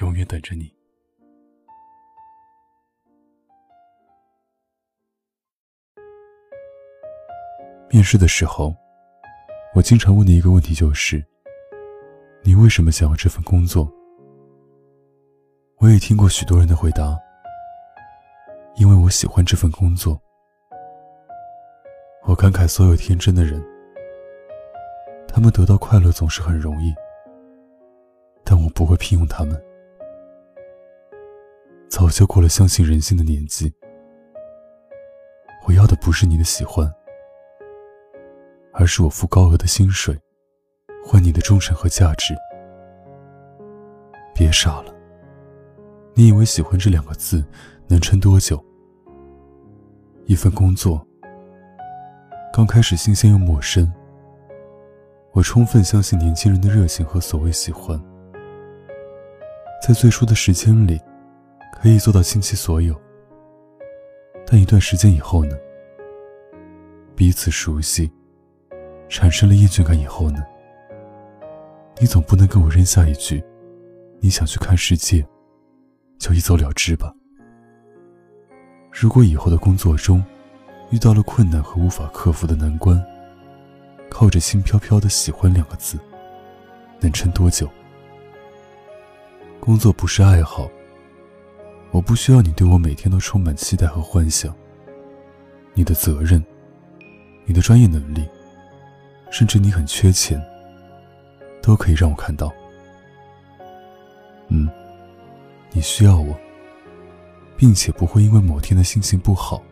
永远等着你。面试的时候，我经常问的一个问题就是：你为什么想要这份工作？我也听过许多人的回答：因为我喜欢这份工作。我感慨所有天真的人，他们得到快乐总是很容易，但我不会聘用他们。早就过了相信人性的年纪。我要的不是你的喜欢，而是我付高额的薪水，换你的忠诚和价值。别傻了，你以为喜欢这两个字能撑多久？一份工作，刚开始新鲜又陌生，我充分相信年轻人的热情和所谓喜欢，在最初的时间里。可以做到倾其所有，但一段时间以后呢？彼此熟悉，产生了厌倦感以后呢？你总不能跟我扔下一句“你想去看世界”，就一走了之吧？如果以后的工作中遇到了困难和无法克服的难关，靠着轻飘飘的“喜欢”两个字，能撑多久？工作不是爱好。我不需要你对我每天都充满期待和幻想。你的责任，你的专业能力，甚至你很缺钱，都可以让我看到。嗯，你需要我，并且不会因为某天的心情不好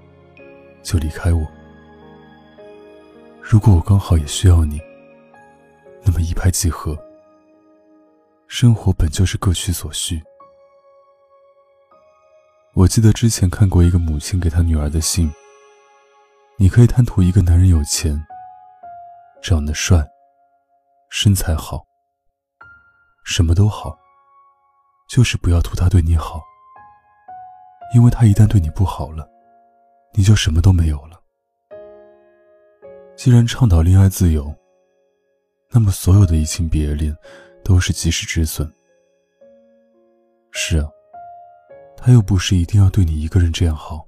就离开我。如果我刚好也需要你，那么一拍即合。生活本就是各取所需。我记得之前看过一个母亲给她女儿的信。你可以贪图一个男人有钱、长得帅、身材好，什么都好，就是不要图他对你好，因为他一旦对你不好了，你就什么都没有了。既然倡导恋爱自由，那么所有的移情别恋都是及时止损。是啊。他又不是一定要对你一个人这样好，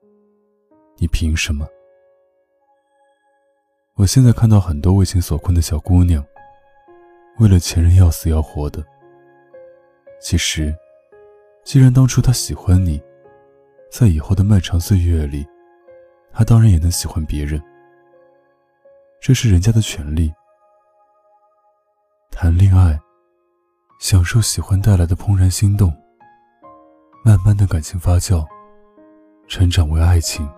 你凭什么？我现在看到很多为情所困的小姑娘，为了前任要死要活的。其实，既然当初他喜欢你，在以后的漫长岁月里，他当然也能喜欢别人，这是人家的权利。谈恋爱，享受喜欢带来的怦然心动。慢慢的感情发酵，成长为爱情，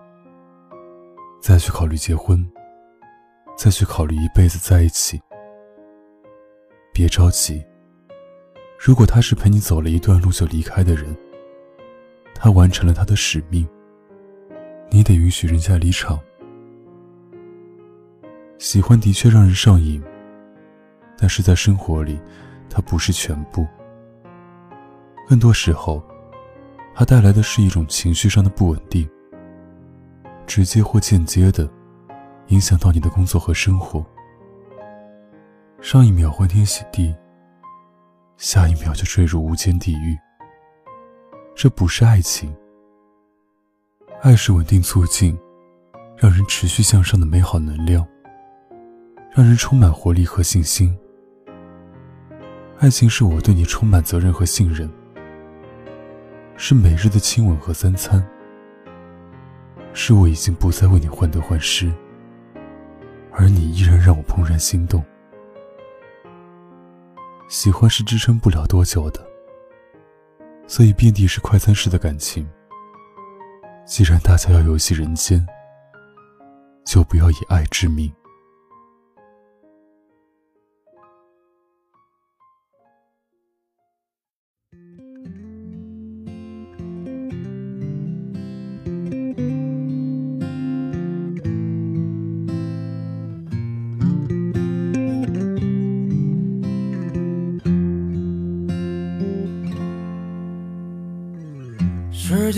再去考虑结婚，再去考虑一辈子在一起。别着急，如果他是陪你走了一段路就离开的人，他完成了他的使命，你得允许人家离场。喜欢的确让人上瘾，但是在生活里，它不是全部，更多时候。它带来的是一种情绪上的不稳定，直接或间接的影响到你的工作和生活。上一秒欢天喜地，下一秒就坠入无间地狱。这不是爱情，爱是稳定促进，让人持续向上的美好能量，让人充满活力和信心。爱情是我对你充满责任和信任。是每日的亲吻和三餐，是我已经不再为你患得患失，而你依然让我怦然心动。喜欢是支撑不了多久的，所以遍地是快餐式的感情。既然大家要游戏人间，就不要以爱致命。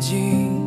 静。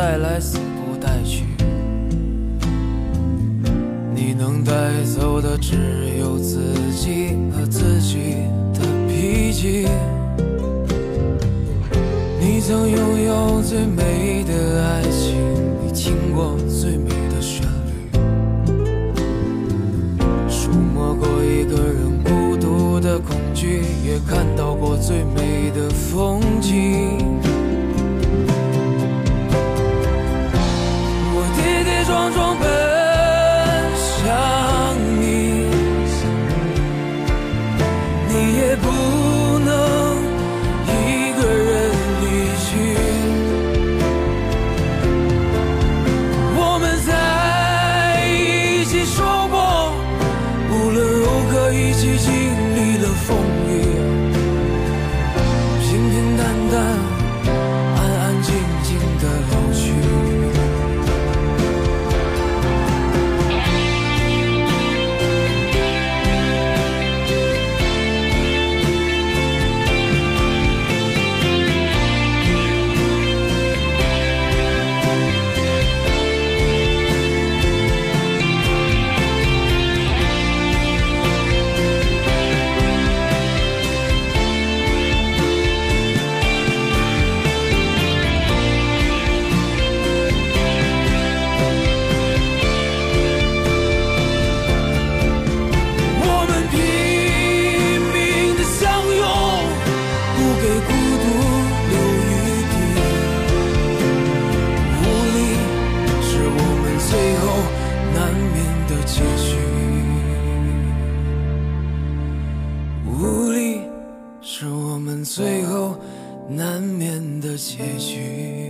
带来，死不带去。你能带走的只有自己和自己的脾气。你曾拥有最美的爱情，你听过最美最后难免的结局。